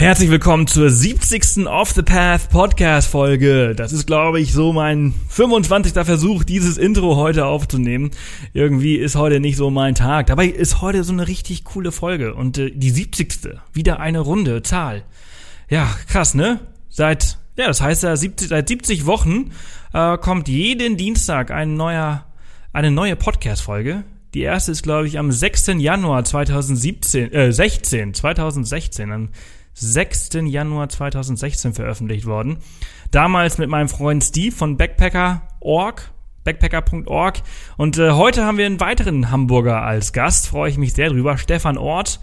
Herzlich willkommen zur 70. Off the Path Podcast Folge. Das ist, glaube ich, so mein 25. Versuch, dieses Intro heute aufzunehmen. Irgendwie ist heute nicht so mein Tag. Dabei ist heute so eine richtig coole Folge und äh, die 70. Wieder eine runde Zahl. Ja, krass, ne? Seit, ja, das heißt ja, 70, seit 70 Wochen äh, kommt jeden Dienstag ein neuer, eine neue Podcast Folge. Die erste ist, glaube ich, am 6. Januar 2017, äh, 16, 2016, am 6. Januar 2016 veröffentlicht worden. Damals mit meinem Freund Steve von Backpacker.org, backpacker.org. Und äh, heute haben wir einen weiteren Hamburger als Gast, freue ich mich sehr drüber, Stefan Ort.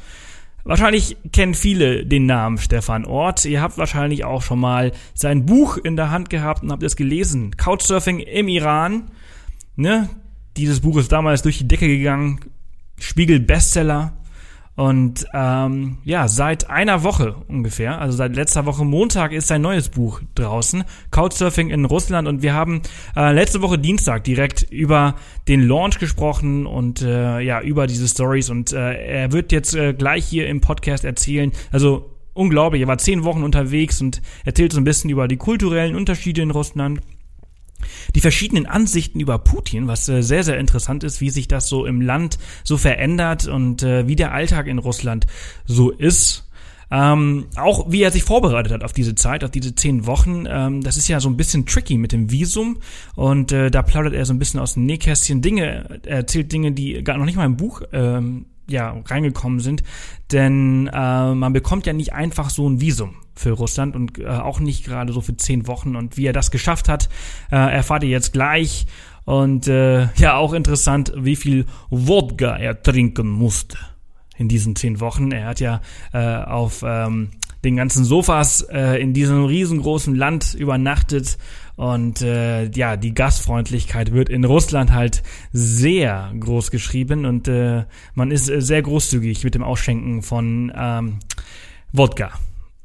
Wahrscheinlich kennen viele den Namen Stefan Ort. Ihr habt wahrscheinlich auch schon mal sein Buch in der Hand gehabt und habt es gelesen. Couchsurfing im Iran. Ne? Dieses Buch ist damals durch die Decke gegangen. Spiegel Bestseller. Und ähm, ja, seit einer Woche ungefähr, also seit letzter Woche Montag ist sein neues Buch draußen, Couchsurfing in Russland. Und wir haben äh, letzte Woche Dienstag direkt über den Launch gesprochen und äh, ja, über diese Stories. Und äh, er wird jetzt äh, gleich hier im Podcast erzählen, also unglaublich, er war zehn Wochen unterwegs und erzählt so ein bisschen über die kulturellen Unterschiede in Russland die verschiedenen Ansichten über Putin, was äh, sehr, sehr interessant ist, wie sich das so im Land so verändert und äh, wie der Alltag in Russland so ist. Ähm, auch wie er sich vorbereitet hat auf diese Zeit, auf diese zehn Wochen. Ähm, das ist ja so ein bisschen tricky mit dem Visum und äh, da plaudert er so ein bisschen aus dem Nähkästchen Dinge, er erzählt Dinge, die gar noch nicht mal im Buch ähm, ja reingekommen sind, denn äh, man bekommt ja nicht einfach so ein Visum für Russland und äh, auch nicht gerade so für zehn Wochen. Und wie er das geschafft hat, äh, erfahrt ihr jetzt gleich. Und äh, ja, auch interessant, wie viel Wodka er trinken musste in diesen zehn Wochen. Er hat ja äh, auf ähm, den ganzen Sofas äh, in diesem riesengroßen Land übernachtet. Und äh, ja, die Gastfreundlichkeit wird in Russland halt sehr groß geschrieben. Und äh, man ist sehr großzügig mit dem Ausschenken von ähm, Wodka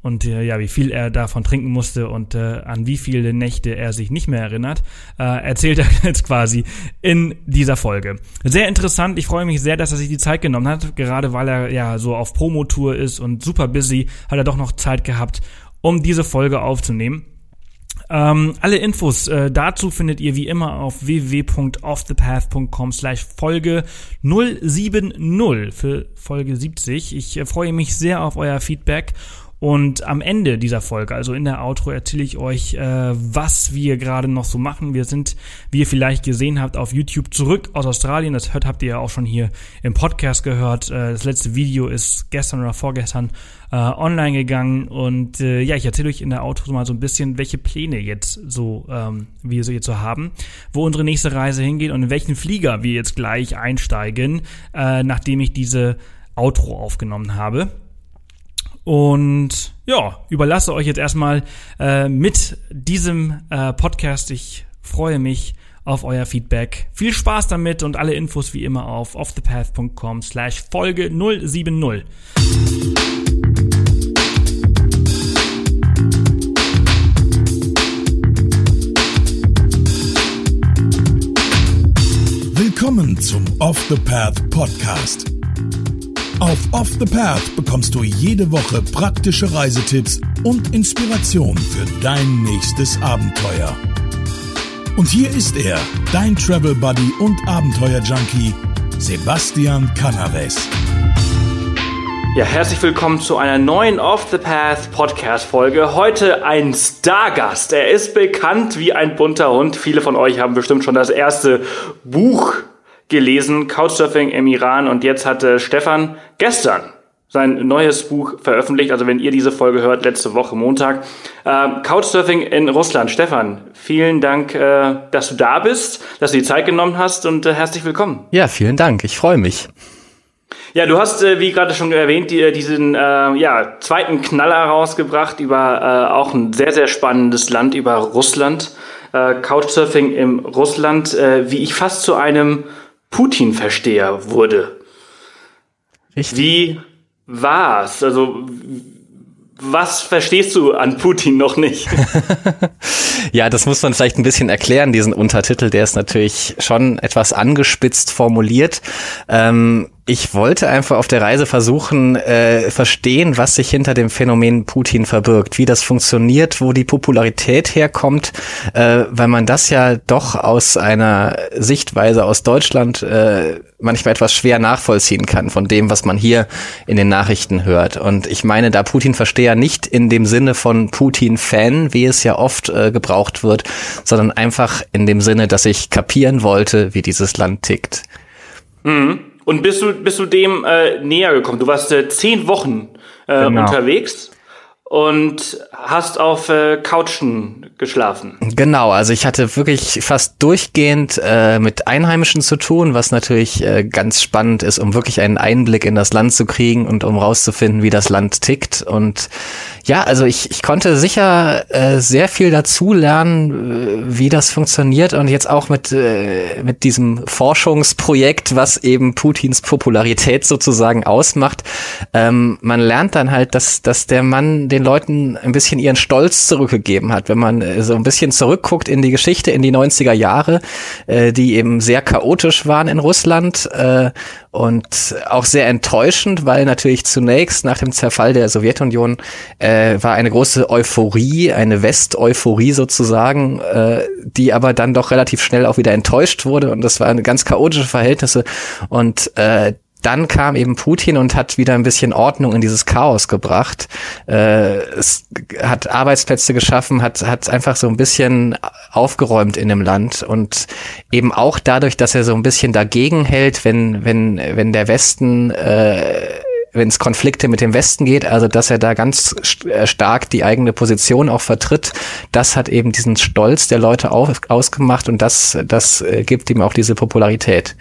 und äh, ja, wie viel er davon trinken musste und äh, an wie viele Nächte er sich nicht mehr erinnert, äh, erzählt er jetzt quasi in dieser Folge. Sehr interessant, ich freue mich sehr, dass er sich die Zeit genommen hat, gerade weil er ja so auf Promotour ist und super busy, hat er doch noch Zeit gehabt, um diese Folge aufzunehmen. Ähm, alle Infos äh, dazu findet ihr wie immer auf www.offthepath.com slash Folge 070 für Folge 70. Ich äh, freue mich sehr auf euer Feedback und am Ende dieser Folge, also in der Outro, erzähle ich euch, äh, was wir gerade noch so machen. Wir sind, wie ihr vielleicht gesehen habt, auf YouTube zurück aus Australien. Das hört, habt ihr ja auch schon hier im Podcast gehört. Äh, das letzte Video ist gestern oder vorgestern äh, online gegangen. Und äh, ja, ich erzähle euch in der Outro mal so ein bisschen, welche Pläne jetzt so ähm, wir so jetzt so haben, wo unsere nächste Reise hingeht und in welchen Flieger wir jetzt gleich einsteigen, äh, nachdem ich diese Outro aufgenommen habe. Und ja, überlasse euch jetzt erstmal äh, mit diesem äh, Podcast. Ich freue mich auf euer Feedback. Viel Spaß damit und alle Infos wie immer auf offthepath.com slash Folge 070. Willkommen zum Off the Path Podcast auf Off the Path bekommst du jede Woche praktische Reisetipps und Inspiration für dein nächstes Abenteuer. Und hier ist er, dein Travel Buddy und Abenteuer Junkie, Sebastian Canaves. Ja, herzlich willkommen zu einer neuen Off the Path Podcast Folge. Heute ein Stargast. Er ist bekannt wie ein bunter Hund. Viele von euch haben bestimmt schon das erste Buch gelesen, Couchsurfing im Iran und jetzt hatte Stefan gestern sein neues Buch veröffentlicht, also wenn ihr diese Folge hört, letzte Woche Montag. Äh, Couchsurfing in Russland. Stefan, vielen Dank, äh, dass du da bist, dass du die Zeit genommen hast und äh, herzlich willkommen. Ja, vielen Dank, ich freue mich. Ja, du hast, äh, wie gerade schon erwähnt, die, diesen äh, ja, zweiten Knaller rausgebracht über äh, auch ein sehr, sehr spannendes Land, über Russland. Äh, Couchsurfing im Russland, äh, wie ich fast zu einem Putin-Versteher wurde. Richtig. Wie war's? Also was verstehst du an Putin noch nicht? ja, das muss man vielleicht ein bisschen erklären, diesen Untertitel, der ist natürlich schon etwas angespitzt formuliert. Ähm, ich wollte einfach auf der Reise versuchen, äh, verstehen, was sich hinter dem Phänomen Putin verbirgt, wie das funktioniert, wo die Popularität herkommt, äh, weil man das ja doch aus einer Sichtweise aus Deutschland äh, manchmal etwas schwer nachvollziehen kann von dem, was man hier in den Nachrichten hört. Und ich meine, da Putin-Versteher nicht in dem Sinne von Putin-Fan, wie es ja oft äh, gebraucht wird, sondern einfach in dem Sinne, dass ich kapieren wollte, wie dieses Land tickt. Mhm. Und bist du, bist du dem äh, näher gekommen? Du warst äh, zehn Wochen äh, genau. unterwegs und hast auf äh, Couchen geschlafen. Genau, also ich hatte wirklich fast durchgehend äh, mit Einheimischen zu tun, was natürlich äh, ganz spannend ist, um wirklich einen Einblick in das Land zu kriegen und um rauszufinden, wie das Land tickt. Und ja, also ich, ich konnte sicher äh, sehr viel dazu lernen, äh, wie das funktioniert und jetzt auch mit, äh, mit diesem Forschungsprojekt, was eben Putins Popularität sozusagen ausmacht. Ähm, man lernt dann halt, dass, dass der Mann den den Leuten ein bisschen ihren Stolz zurückgegeben hat. Wenn man äh, so ein bisschen zurückguckt in die Geschichte, in die 90er Jahre, äh, die eben sehr chaotisch waren in Russland äh, und auch sehr enttäuschend, weil natürlich zunächst nach dem Zerfall der Sowjetunion äh, war eine große Euphorie, eine West-Euphorie sozusagen, äh, die aber dann doch relativ schnell auch wieder enttäuscht wurde und das waren ganz chaotische Verhältnisse und äh, dann kam eben Putin und hat wieder ein bisschen Ordnung in dieses Chaos gebracht. Äh, es hat Arbeitsplätze geschaffen, hat, hat einfach so ein bisschen aufgeräumt in dem Land und eben auch dadurch, dass er so ein bisschen dagegen hält, wenn, wenn, wenn der Westen äh, wenn es Konflikte mit dem Westen geht, also dass er da ganz äh, stark die eigene Position auch vertritt, das hat eben diesen Stolz der Leute auf, ausgemacht und das, das äh, gibt ihm auch diese Popularität.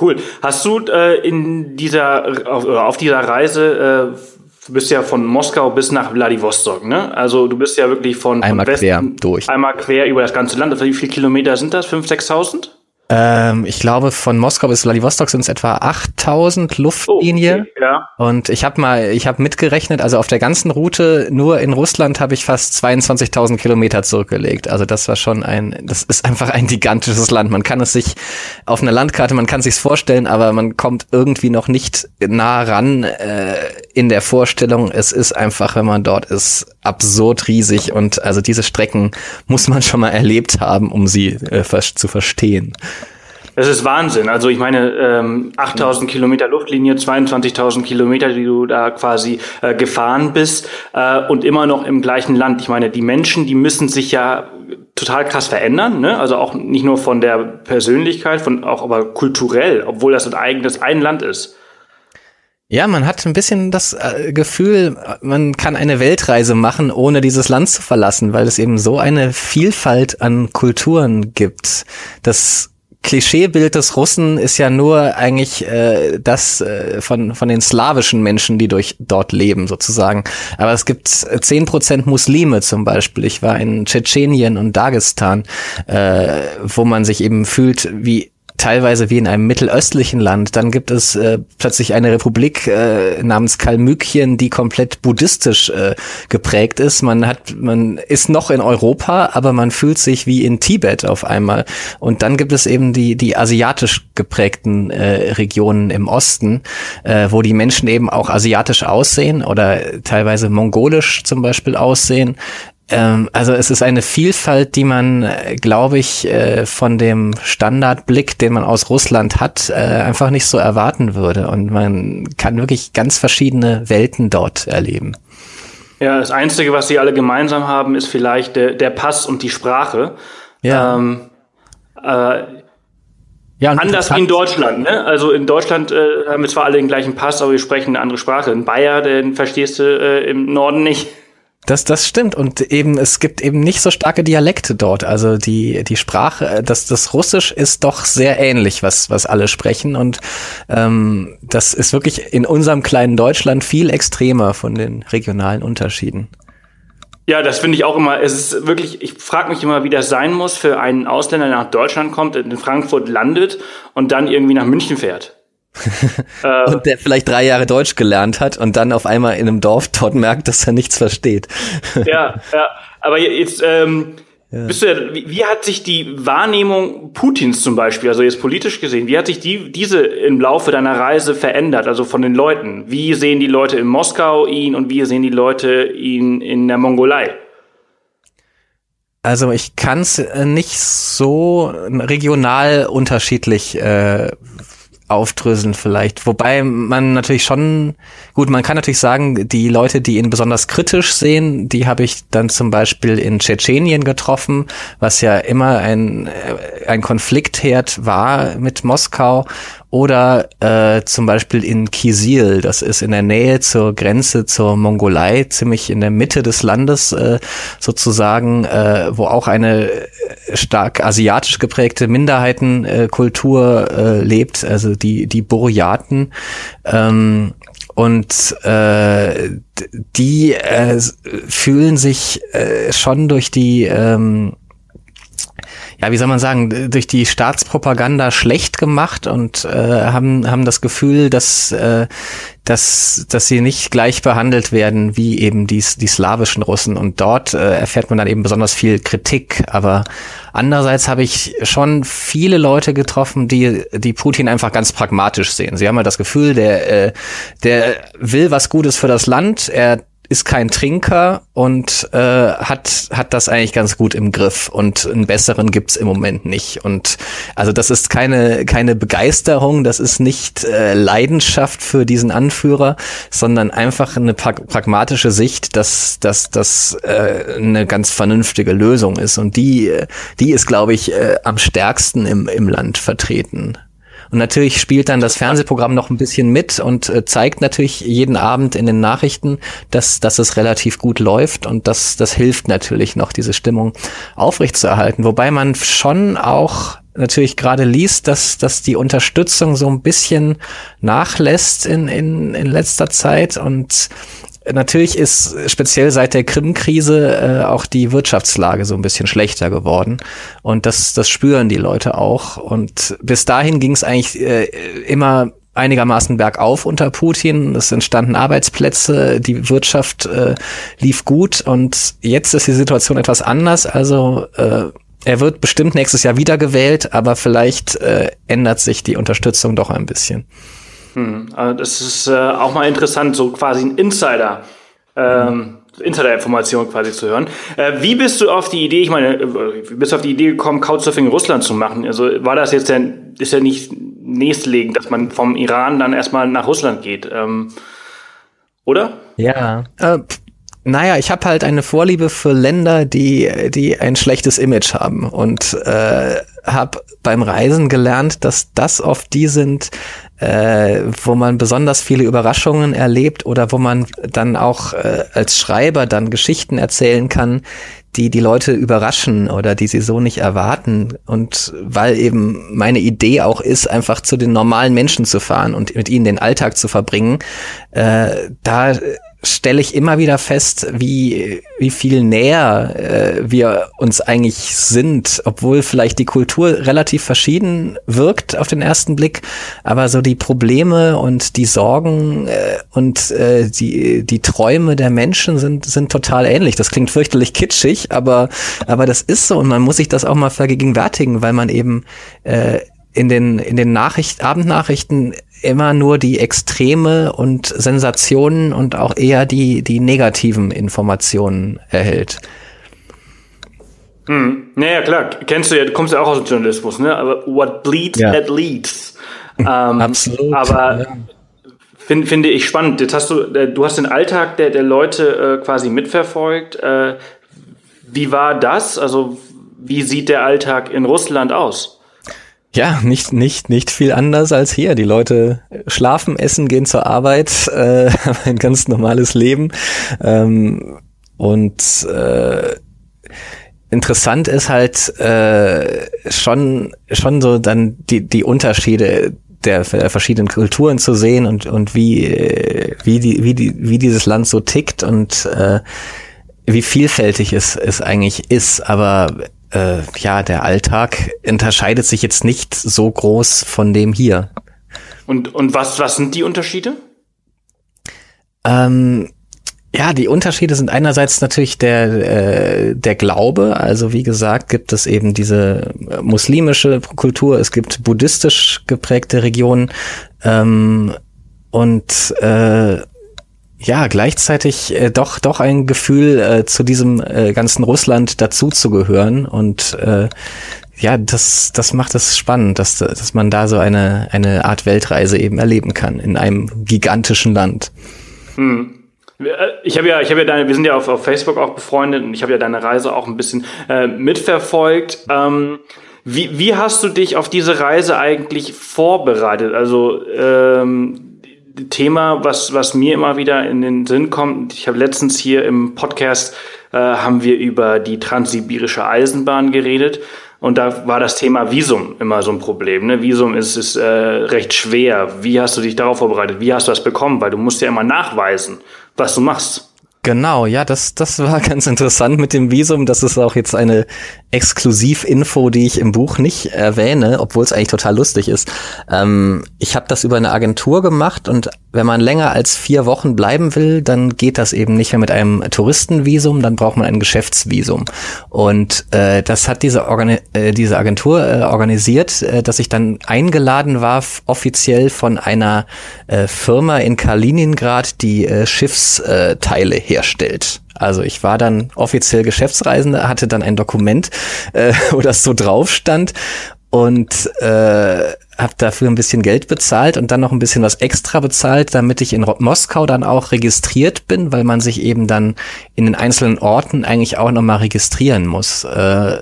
Cool. Hast du äh, in dieser auf, auf dieser Reise äh, du bist ja von Moskau bis nach Vladivostok, ne? Also du bist ja wirklich von, einmal von Westen quer durch. Einmal quer über das ganze Land. Wie viele Kilometer sind das? 5.000, 6.000? Ähm, ich glaube, von Moskau bis Vladivostok sind es etwa 8000 Luftlinie. Oh, okay, ja. Und ich habe mal, ich habe mitgerechnet, also auf der ganzen Route nur in Russland habe ich fast 22.000 Kilometer zurückgelegt. Also das war schon ein, das ist einfach ein gigantisches Land. Man kann es sich auf einer Landkarte, man kann sich's vorstellen, aber man kommt irgendwie noch nicht nah ran äh, in der Vorstellung. Es ist einfach, wenn man dort ist, absurd riesig und also diese Strecken muss man schon mal erlebt haben, um sie äh, zu verstehen. Das ist Wahnsinn. Also ich meine, ähm, 8000 Kilometer Luftlinie, 22.000 Kilometer, die du da quasi äh, gefahren bist äh, und immer noch im gleichen Land. Ich meine, die Menschen, die müssen sich ja total krass verändern. Ne? Also auch nicht nur von der Persönlichkeit, von auch aber kulturell, obwohl das ein eigenes ein Land ist. Ja, man hat ein bisschen das äh, Gefühl, man kann eine Weltreise machen, ohne dieses Land zu verlassen, weil es eben so eine Vielfalt an Kulturen gibt. Das Klischeebild des Russen ist ja nur eigentlich äh, das äh, von, von den slawischen Menschen, die durch dort leben, sozusagen. Aber es gibt zehn Prozent Muslime zum Beispiel. Ich war in Tschetschenien und Dagestan, äh, wo man sich eben fühlt wie teilweise wie in einem mittelöstlichen Land. Dann gibt es äh, plötzlich eine Republik äh, namens Kalmykien, die komplett buddhistisch äh, geprägt ist. Man hat, man ist noch in Europa, aber man fühlt sich wie in Tibet auf einmal. Und dann gibt es eben die die asiatisch geprägten äh, Regionen im Osten, äh, wo die Menschen eben auch asiatisch aussehen oder teilweise mongolisch zum Beispiel aussehen. Ähm, also es ist eine Vielfalt, die man, äh, glaube ich, äh, von dem Standardblick, den man aus Russland hat, äh, einfach nicht so erwarten würde. Und man kann wirklich ganz verschiedene Welten dort erleben. Ja, das Einzige, was sie alle gemeinsam haben, ist vielleicht der, der Pass und die Sprache. Ja. Ähm, äh, ja, Anders wie in Deutschland, ne? Also in Deutschland äh, haben wir zwar alle den gleichen Pass, aber wir sprechen eine andere Sprache. In Bayer, den verstehst du äh, im Norden nicht. Das, das stimmt. Und eben, es gibt eben nicht so starke Dialekte dort. Also die, die Sprache, das, das Russisch ist doch sehr ähnlich, was, was alle sprechen. Und ähm, das ist wirklich in unserem kleinen Deutschland viel extremer von den regionalen Unterschieden. Ja, das finde ich auch immer. Es ist wirklich, ich frage mich immer, wie das sein muss für einen Ausländer, der nach Deutschland kommt, in Frankfurt landet und dann irgendwie nach München fährt. und der vielleicht drei Jahre Deutsch gelernt hat und dann auf einmal in einem Dorf dort merkt, dass er nichts versteht. ja, ja. Aber jetzt, ähm, Ja. Bist du, wie, wie hat sich die Wahrnehmung Putins zum Beispiel, also jetzt politisch gesehen, wie hat sich die, diese im Laufe deiner Reise verändert, also von den Leuten? Wie sehen die Leute in Moskau ihn und wie sehen die Leute ihn in der Mongolei? Also ich kann es äh, nicht so regional unterschiedlich äh, aufdröseln vielleicht. Wobei man natürlich schon, gut, man kann natürlich sagen, die Leute, die ihn besonders kritisch sehen, die habe ich dann zum Beispiel in Tschetschenien getroffen, was ja immer ein, äh, ein Konfliktherd war mit Moskau oder äh, zum Beispiel in Kisil, das ist in der Nähe zur Grenze zur Mongolei, ziemlich in der Mitte des Landes äh, sozusagen, äh, wo auch eine stark asiatisch geprägte Minderheitenkultur äh, lebt, also die, die Buryaten. Ähm, und äh, die äh, fühlen sich äh, schon durch die ähm, ja, wie soll man sagen, durch die Staatspropaganda schlecht gemacht und äh, haben, haben das Gefühl, dass, äh, dass, dass sie nicht gleich behandelt werden wie eben die, die slawischen Russen. Und dort äh, erfährt man dann eben besonders viel Kritik. Aber andererseits habe ich schon viele Leute getroffen, die, die Putin einfach ganz pragmatisch sehen. Sie haben halt das Gefühl, der, äh, der will was Gutes für das Land. Er ist kein Trinker und äh, hat hat das eigentlich ganz gut im Griff und einen besseren gibt's im Moment nicht und also das ist keine keine Begeisterung, das ist nicht äh, Leidenschaft für diesen Anführer, sondern einfach eine pra pragmatische Sicht, dass dass das äh, eine ganz vernünftige Lösung ist und die die ist glaube ich äh, am stärksten im im Land vertreten. Und natürlich spielt dann das Fernsehprogramm noch ein bisschen mit und äh, zeigt natürlich jeden Abend in den Nachrichten, dass, dass es relativ gut läuft und das, das hilft natürlich noch, diese Stimmung aufrechtzuerhalten. Wobei man schon auch natürlich gerade liest, dass, dass die Unterstützung so ein bisschen nachlässt in, in, in letzter Zeit und Natürlich ist speziell seit der Krim-Krise äh, auch die Wirtschaftslage so ein bisschen schlechter geworden. Und das, das spüren die Leute auch. Und bis dahin ging es eigentlich äh, immer einigermaßen bergauf unter Putin. Es entstanden Arbeitsplätze, die Wirtschaft äh, lief gut und jetzt ist die Situation etwas anders. Also äh, er wird bestimmt nächstes Jahr wiedergewählt, aber vielleicht äh, ändert sich die Unterstützung doch ein bisschen. Hm, also das ist äh, auch mal interessant, so quasi ein Insider. Ähm, Insider-Information quasi zu hören. Äh, wie bist du auf die Idee, ich meine, äh, wie bist du auf die Idee gekommen, Couchsurfing in Russland zu machen? Also war das jetzt denn, ist ja nicht nächstlegend, dass man vom Iran dann erstmal nach Russland geht, ähm, oder? Ja, äh, naja, ich habe halt eine Vorliebe für Länder, die, die ein schlechtes Image haben und äh, habe beim Reisen gelernt, dass das oft die sind, äh, wo man besonders viele Überraschungen erlebt oder wo man dann auch äh, als Schreiber dann Geschichten erzählen kann, die die Leute überraschen oder die sie so nicht erwarten. Und weil eben meine Idee auch ist, einfach zu den normalen Menschen zu fahren und mit ihnen den Alltag zu verbringen, äh, da stelle ich immer wieder fest, wie, wie viel näher äh, wir uns eigentlich sind, obwohl vielleicht die Kultur relativ verschieden wirkt auf den ersten Blick, aber so die Probleme und die Sorgen äh, und äh, die, die Träume der Menschen sind, sind total ähnlich. Das klingt fürchterlich kitschig, aber, aber das ist so und man muss sich das auch mal vergegenwärtigen, weil man eben äh, in den, in den Nachricht, Abendnachrichten immer nur die Extreme und Sensationen und auch eher die, die negativen Informationen erhält. Hm. Naja, klar, kennst du ja, du kommst ja auch aus dem Journalismus, ne? Aber what bleeds, ja. that leads. Ähm, Absolut. Aber ja. find, finde ich spannend. Jetzt hast du, äh, du hast den Alltag der, der Leute äh, quasi mitverfolgt. Äh, wie war das? Also, wie sieht der Alltag in Russland aus? Ja, nicht, nicht, nicht viel anders als hier. Die Leute schlafen, essen, gehen zur Arbeit, äh, haben ein ganz normales Leben. Ähm, und äh, interessant ist halt äh, schon, schon so dann die, die Unterschiede der, der verschiedenen Kulturen zu sehen und, und wie, wie, die, wie, die, wie dieses Land so tickt und äh, wie vielfältig es, es eigentlich ist. Aber äh, ja, der Alltag unterscheidet sich jetzt nicht so groß von dem hier. Und, und was, was sind die Unterschiede? Ähm, Ja, die Unterschiede sind einerseits natürlich der, äh, der Glaube. Also wie gesagt, gibt es eben diese muslimische Kultur, es gibt buddhistisch geprägte Regionen ähm, und äh, ja, gleichzeitig äh, doch doch ein Gefühl äh, zu diesem äh, ganzen Russland dazuzugehören und äh, ja, das, das macht es spannend, dass, dass man da so eine, eine Art Weltreise eben erleben kann in einem gigantischen Land. Hm. Ich habe ja, ich habe ja deine, wir sind ja auf, auf Facebook auch befreundet und ich habe ja deine Reise auch ein bisschen äh, mitverfolgt. Ähm, wie, wie hast du dich auf diese Reise eigentlich vorbereitet? Also ähm, Thema, was, was mir immer wieder in den Sinn kommt, ich habe letztens hier im Podcast äh, haben wir über die transsibirische Eisenbahn geredet und da war das Thema Visum immer so ein Problem. Ne? Visum ist, ist äh, recht schwer. Wie hast du dich darauf vorbereitet? Wie hast du das bekommen? Weil du musst ja immer nachweisen, was du machst. Genau, ja, das, das war ganz interessant mit dem Visum. Das ist auch jetzt eine Exklusivinfo, die ich im Buch nicht erwähne, obwohl es eigentlich total lustig ist. Ähm, ich habe das über eine Agentur gemacht und wenn man länger als vier Wochen bleiben will, dann geht das eben nicht mehr mit einem Touristenvisum, dann braucht man ein Geschäftsvisum. Und äh, das hat diese, Organi äh, diese Agentur äh, organisiert, äh, dass ich dann eingeladen war, offiziell von einer äh, Firma in Kaliningrad, die äh, Schiffsteile herstellt. Also ich war dann offiziell Geschäftsreisender, hatte dann ein Dokument, äh, wo das so drauf stand und äh, habe dafür ein bisschen Geld bezahlt und dann noch ein bisschen was extra bezahlt, damit ich in Moskau dann auch registriert bin, weil man sich eben dann in den einzelnen Orten eigentlich auch nochmal registrieren muss. Äh,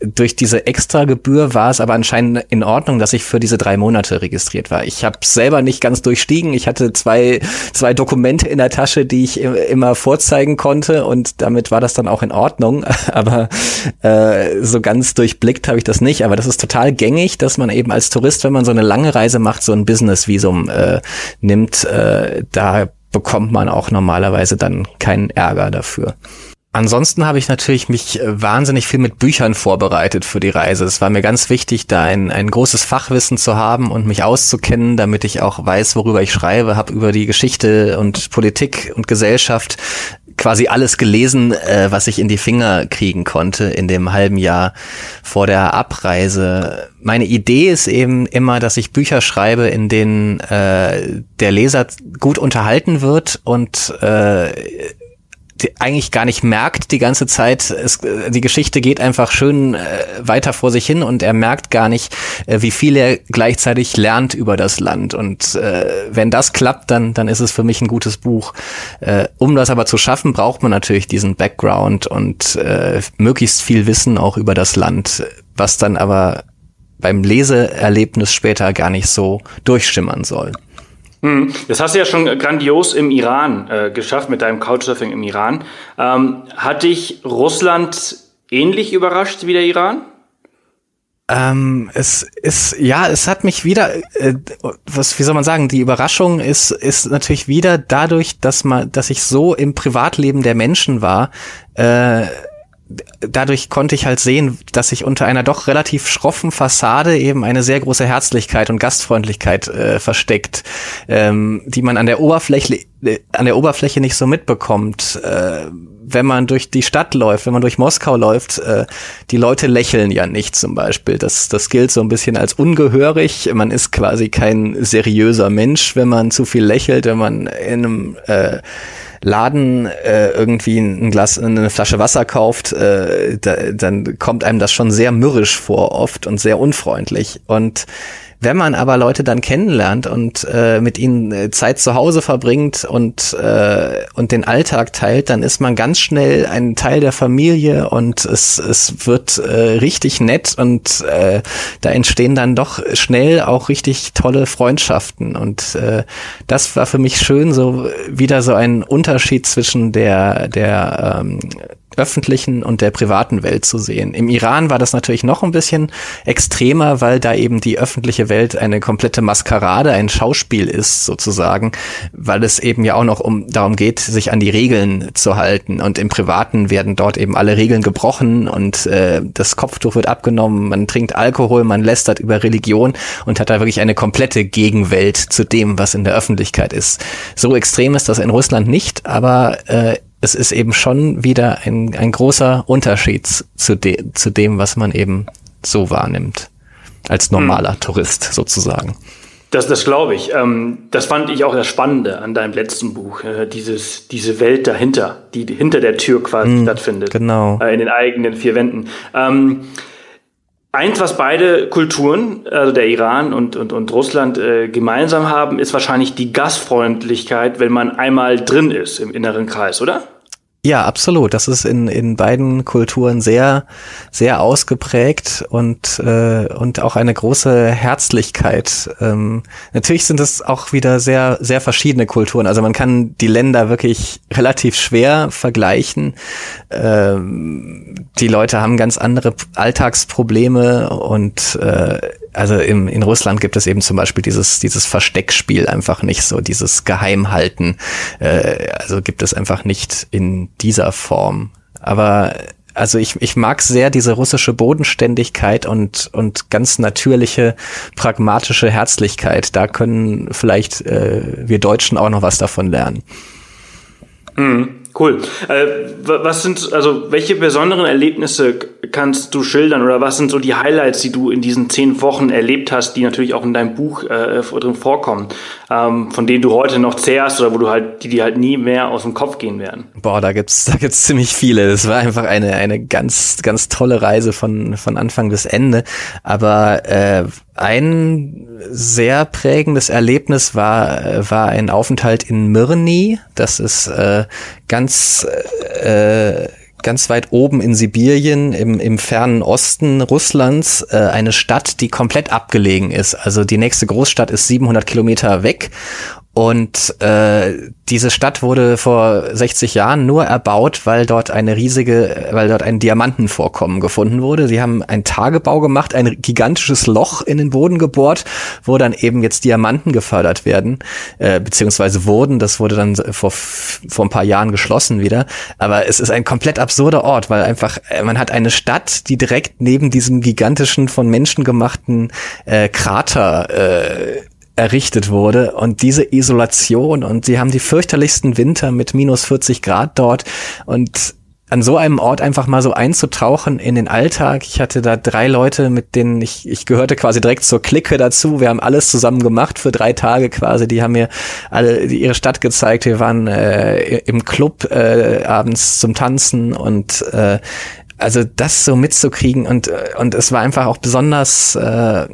durch diese Extragebühr war es aber anscheinend in Ordnung, dass ich für diese drei Monate registriert war. Ich habe selber nicht ganz durchstiegen. Ich hatte zwei, zwei Dokumente in der Tasche, die ich immer vorzeigen konnte und damit war das dann auch in Ordnung. Aber äh, so ganz durchblickt habe ich das nicht. Aber das ist total gängig, dass man eben als Tourist, wenn man so eine lange Reise macht, so ein Business-Visum äh, nimmt. Äh, da bekommt man auch normalerweise dann keinen Ärger dafür. Ansonsten habe ich natürlich mich äh, wahnsinnig viel mit Büchern vorbereitet für die Reise. Es war mir ganz wichtig, da ein, ein großes Fachwissen zu haben und mich auszukennen, damit ich auch weiß, worüber ich schreibe, habe über die Geschichte und Politik und Gesellschaft quasi alles gelesen, äh, was ich in die Finger kriegen konnte in dem halben Jahr vor der Abreise. Meine Idee ist eben immer, dass ich Bücher schreibe, in denen äh, der Leser gut unterhalten wird und äh, eigentlich gar nicht merkt die ganze Zeit. Es, die Geschichte geht einfach schön äh, weiter vor sich hin und er merkt gar nicht, äh, wie viel er gleichzeitig lernt über das Land. Und äh, wenn das klappt, dann, dann ist es für mich ein gutes Buch. Äh, um das aber zu schaffen, braucht man natürlich diesen Background und äh, möglichst viel Wissen auch über das Land, was dann aber beim Leseerlebnis später gar nicht so durchschimmern soll. Hm. Das hast du ja schon grandios im Iran äh, geschafft mit deinem Couchsurfing im Iran. Ähm, hat dich Russland ähnlich überrascht wie der Iran? Ähm, es ist, ja, es hat mich wieder, äh, was, wie soll man sagen, die Überraschung ist, ist natürlich wieder dadurch, dass man, dass ich so im Privatleben der Menschen war, äh, dadurch konnte ich halt sehen, dass sich unter einer doch relativ schroffen Fassade eben eine sehr große Herzlichkeit und Gastfreundlichkeit äh, versteckt, ähm, die man an der Oberfläche äh, an der Oberfläche nicht so mitbekommt. Äh, wenn man durch die Stadt läuft, wenn man durch Moskau läuft, äh, die Leute lächeln ja nicht zum Beispiel. Das, das gilt so ein bisschen als ungehörig. Man ist quasi kein seriöser Mensch, wenn man zu viel lächelt, wenn man in einem äh, Laden äh, irgendwie ein Glas, eine Flasche Wasser kauft, äh, da, dann kommt einem das schon sehr mürrisch vor oft und sehr unfreundlich. Und wenn man aber Leute dann kennenlernt und äh, mit ihnen äh, Zeit zu Hause verbringt und, äh, und den Alltag teilt, dann ist man ganz schnell ein Teil der Familie und es, es wird äh, richtig nett und äh, da entstehen dann doch schnell auch richtig tolle Freundschaften. Und äh, das war für mich schön, so wieder so ein Unterschied zwischen der, der ähm, öffentlichen und der privaten Welt zu sehen. Im Iran war das natürlich noch ein bisschen extremer, weil da eben die öffentliche Welt eine komplette Maskerade, ein Schauspiel ist sozusagen, weil es eben ja auch noch um darum geht, sich an die Regeln zu halten. Und im Privaten werden dort eben alle Regeln gebrochen und äh, das Kopftuch wird abgenommen, man trinkt Alkohol, man lästert über Religion und hat da wirklich eine komplette Gegenwelt zu dem, was in der Öffentlichkeit ist. So extrem ist das in Russland nicht, aber äh, es ist eben schon wieder ein, ein großer Unterschied zu, de, zu dem, was man eben so wahrnimmt. Als normaler hm. Tourist sozusagen. Das, das glaube ich. Ähm, das fand ich auch das Spannende an deinem letzten Buch. Äh, dieses, diese Welt dahinter, die hinter der Tür quasi mm, stattfindet. Genau. Äh, in den eigenen vier Wänden. Ähm, Eins, was beide Kulturen, also der Iran und, und, und Russland, äh, gemeinsam haben, ist wahrscheinlich die Gastfreundlichkeit, wenn man einmal drin ist im inneren Kreis, oder? Ja, absolut. Das ist in, in beiden Kulturen sehr, sehr ausgeprägt und, äh, und auch eine große Herzlichkeit. Ähm, natürlich sind es auch wieder sehr, sehr verschiedene Kulturen. Also man kann die Länder wirklich relativ schwer vergleichen. Ähm, die Leute haben ganz andere Alltagsprobleme und äh, also im, in Russland gibt es eben zum Beispiel dieses, dieses Versteckspiel einfach nicht so, dieses Geheimhalten. Äh, also gibt es einfach nicht in dieser Form. Aber also ich, ich mag sehr diese russische Bodenständigkeit und, und ganz natürliche, pragmatische Herzlichkeit. Da können vielleicht äh, wir Deutschen auch noch was davon lernen. Mhm. Cool. Äh, was sind, also welche besonderen Erlebnisse kannst du schildern oder was sind so die Highlights, die du in diesen zehn Wochen erlebt hast, die natürlich auch in deinem Buch äh, drin vorkommen, ähm, von denen du heute noch zehrst oder wo du halt, die dir halt nie mehr aus dem Kopf gehen werden? Boah, da gibt's, da gibt's ziemlich viele. Das war einfach eine, eine ganz, ganz tolle Reise von, von Anfang bis Ende. Aber äh, ein sehr prägendes Erlebnis war, war ein Aufenthalt in Mirny. Das ist äh, ganz, äh, ganz weit oben in Sibirien, im, im fernen Osten Russlands, äh, eine Stadt, die komplett abgelegen ist. Also die nächste Großstadt ist 700 Kilometer weg und äh, diese Stadt wurde vor 60 Jahren nur erbaut, weil dort eine riesige, weil dort ein Diamantenvorkommen gefunden wurde. Sie haben einen Tagebau gemacht, ein gigantisches Loch in den Boden gebohrt, wo dann eben jetzt Diamanten gefördert werden, äh, beziehungsweise wurden. Das wurde dann vor, vor ein paar Jahren geschlossen wieder. Aber es ist ein komplett absurder Ort, weil einfach, äh, man hat eine Stadt, die direkt neben diesem gigantischen, von Menschen gemachten äh, Krater äh, errichtet wurde und diese Isolation und sie haben die fürchterlichsten Winter mit minus 40 Grad dort und an so einem Ort einfach mal so einzutauchen in den Alltag. Ich hatte da drei Leute, mit denen ich, ich gehörte quasi direkt zur Clique dazu. Wir haben alles zusammen gemacht für drei Tage quasi. Die haben mir alle ihre Stadt gezeigt. Wir waren äh, im Club äh, abends zum Tanzen und äh, also das so mitzukriegen und und es war einfach auch besonders äh,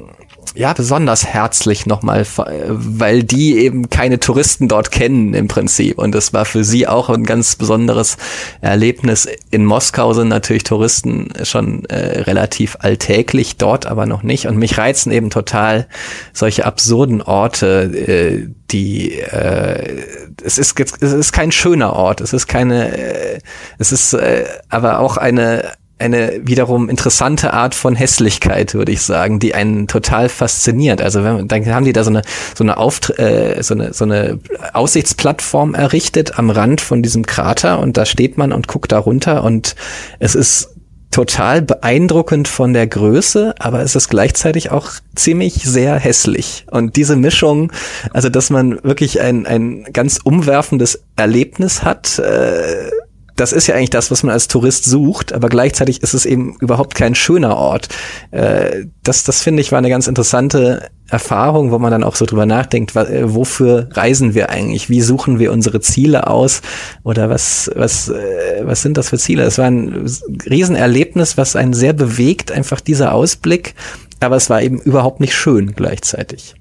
ja besonders herzlich nochmal, weil die eben keine Touristen dort kennen im Prinzip. Und das war für sie auch ein ganz besonderes Erlebnis. In Moskau sind natürlich Touristen schon äh, relativ alltäglich, dort aber noch nicht. Und mich reizen eben total solche absurden Orte, äh, die äh, es ist es ist kein schöner Ort, es ist keine, äh, es ist äh, aber auch eine eine wiederum interessante Art von Hässlichkeit, würde ich sagen, die einen total fasziniert. Also wenn, dann haben die da so eine so eine, Auft äh, so eine so eine Aussichtsplattform errichtet am Rand von diesem Krater und da steht man und guckt da runter und es ist total beeindruckend von der Größe, aber es ist gleichzeitig auch ziemlich sehr hässlich. Und diese Mischung, also dass man wirklich ein, ein ganz umwerfendes Erlebnis hat, äh, das ist ja eigentlich das, was man als Tourist sucht, aber gleichzeitig ist es eben überhaupt kein schöner Ort. Äh, das, das finde ich war eine ganz interessante Erfahrung, wo man dann auch so drüber nachdenkt, äh, wofür reisen wir eigentlich? Wie suchen wir unsere Ziele aus? Oder was, was, äh, was sind das für Ziele? Es war ein Riesenerlebnis, was einen sehr bewegt, einfach dieser Ausblick, aber es war eben überhaupt nicht schön gleichzeitig.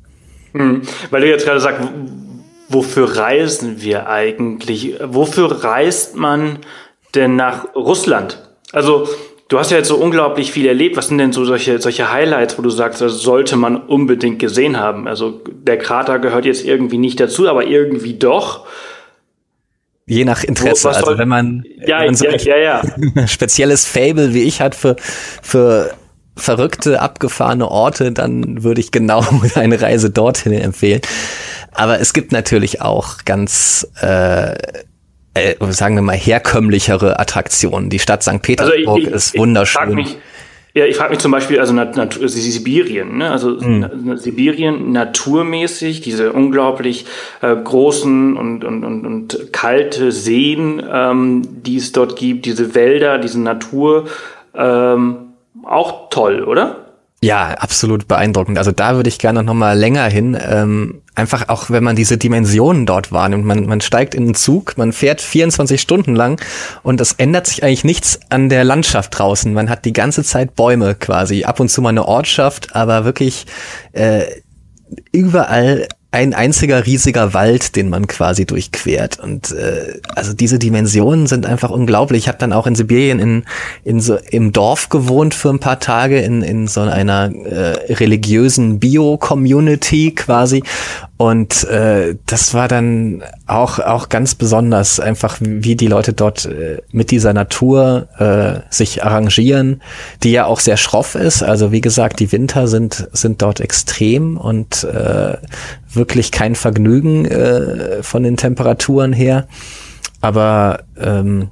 Hm, weil du jetzt gerade sagst, wofür reisen wir eigentlich? Wofür reist man denn nach Russland? Also, du hast ja jetzt so unglaublich viel erlebt. Was sind denn so solche, solche Highlights, wo du sagst, das sollte man unbedingt gesehen haben? Also, der Krater gehört jetzt irgendwie nicht dazu, aber irgendwie doch. je nach Interesse. also wenn man, ja, wenn man so ja, ja, ja. spezielles Fable wie ich hat für, für verrückte, abgefahrene Orte, dann würde ich genau eine Reise dorthin empfehlen. Aber es gibt natürlich auch ganz, äh, äh, sagen wir mal, herkömmlichere Attraktionen. Die Stadt St. Petersburg also ich, ich, ist wunderschön. Ich ja, ich frage mich zum Beispiel, also Nat Nat Sibirien, ne? also mhm. Sibirien naturmäßig, diese unglaublich äh, großen und, und, und, und kalte Seen, ähm, die es dort gibt, diese Wälder, diese Natur, ähm, auch toll, oder? Ja, absolut beeindruckend. Also da würde ich gerne noch mal länger hin. Ähm, einfach auch, wenn man diese Dimensionen dort wahrnimmt. Man, man steigt in den Zug, man fährt 24 Stunden lang und es ändert sich eigentlich nichts an der Landschaft draußen. Man hat die ganze Zeit Bäume quasi. Ab und zu mal eine Ortschaft, aber wirklich äh, überall ein einziger riesiger Wald, den man quasi durchquert. Und äh, also diese Dimensionen sind einfach unglaublich. Ich habe dann auch in Sibirien in, in so im Dorf gewohnt für ein paar Tage in, in so einer äh, religiösen Bio-Community quasi. Und äh, das war dann auch auch ganz besonders, einfach wie die Leute dort äh, mit dieser Natur äh, sich arrangieren, die ja auch sehr schroff ist. Also wie gesagt, die Winter sind sind dort extrem und äh, wirklich kein Vergnügen äh, von den Temperaturen her. Aber ähm,